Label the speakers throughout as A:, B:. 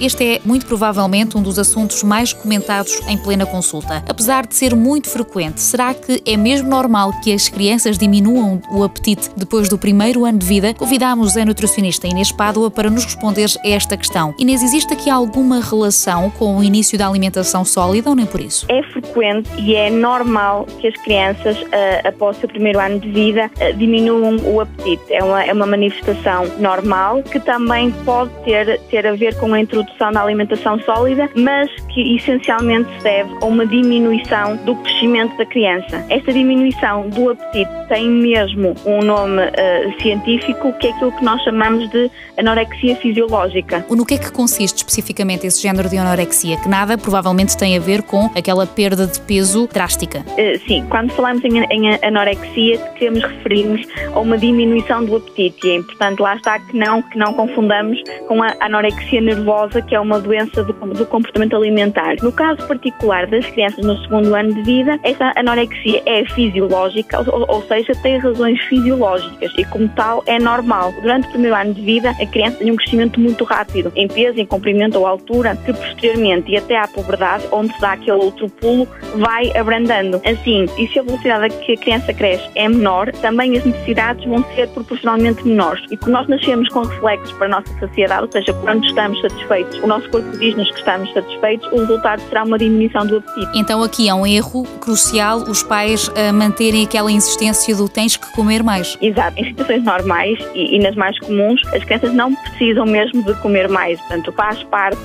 A: Este é muito provavelmente um dos assuntos mais comentados em plena consulta. Apesar de ser muito frequente, será que é mesmo normal que as crianças diminuam o apetite depois do primeiro ano de vida? Convidamos a nutricionista Inês Pádua para nos responder a esta questão. Inês, existe aqui alguma relação com o início da alimentação sólida ou nem por isso?
B: É frequente e é normal que as crianças, eh, após o seu primeiro ano de vida, eh, diminuam o apetite. É uma, é uma manifestação normal que também pode ter, ter a ver com a introdução da alimentação sólida, mas que essencialmente se deve a uma diminuição do crescimento da criança. Esta diminuição do apetite tem mesmo um nome uh, científico, que é aquilo que nós chamamos de anorexia fisiológica.
A: No que é que consiste especificamente esse género de anorexia? Que nada provavelmente tem a ver com aquela perda de peso drástica.
B: Uh, sim, quando falamos em, em anorexia, queremos referir-nos a uma diminuição do apetite e é importante lá está que não, que não confundamos com a anorexia nervosa que é uma doença do, do comportamento alimentar. No caso particular das crianças no segundo ano de vida, essa anorexia é fisiológica, ou, ou seja, tem razões fisiológicas e, como tal, é normal. Durante o primeiro ano de vida, a criança tem um crescimento muito rápido, em peso, em comprimento ou altura, que posteriormente e até à puberdade, onde se dá aquele outro pulo, vai abrandando. Assim, e se a velocidade que a criança cresce é menor, também as necessidades vão ser proporcionalmente menores. E como nós nascemos com reflexos para a nossa sociedade, ou seja, quando estamos satisfeitos satisfeitos, o nosso corpo diz-nos que estamos satisfeitos, o resultado será uma diminuição do apetite.
A: Então aqui é um erro crucial os pais a manterem aquela insistência do tens que comer mais.
B: Exato. Em situações normais e, e nas mais comuns, as crianças não precisam mesmo de comer mais. Portanto, faz parte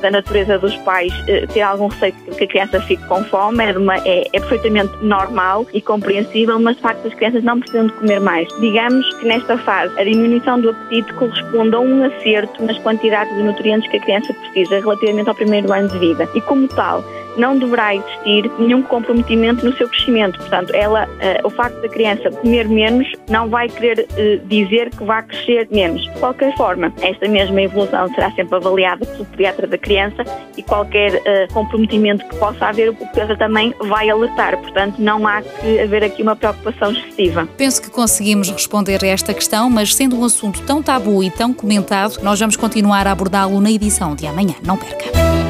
B: da natureza dos pais eh, ter algum receio que a criança fique com fome, é, uma, é, é, perfeitamente normal e compreensível, mas de facto as crianças não precisam de comer mais. Digamos que nesta fase a diminuição do apetite corresponde a um acerto nas quantidades de nutrientes que a criança precisa relativamente ao primeiro ano de vida. E como tal, não deverá existir nenhum comprometimento no seu crescimento. Portanto, ela, uh, o facto da criança comer menos não vai querer uh, dizer que vai crescer menos. De qualquer forma, esta mesma evolução será sempre avaliada pelo pediatra da criança e qualquer uh, comprometimento que possa haver, o pediatra também vai alertar. Portanto, não há que haver aqui uma preocupação excessiva.
A: Penso que conseguimos responder a esta questão, mas sendo um assunto tão tabu e tão comentado, nós vamos continuar a abordá-lo na edição de amanhã. Não perca!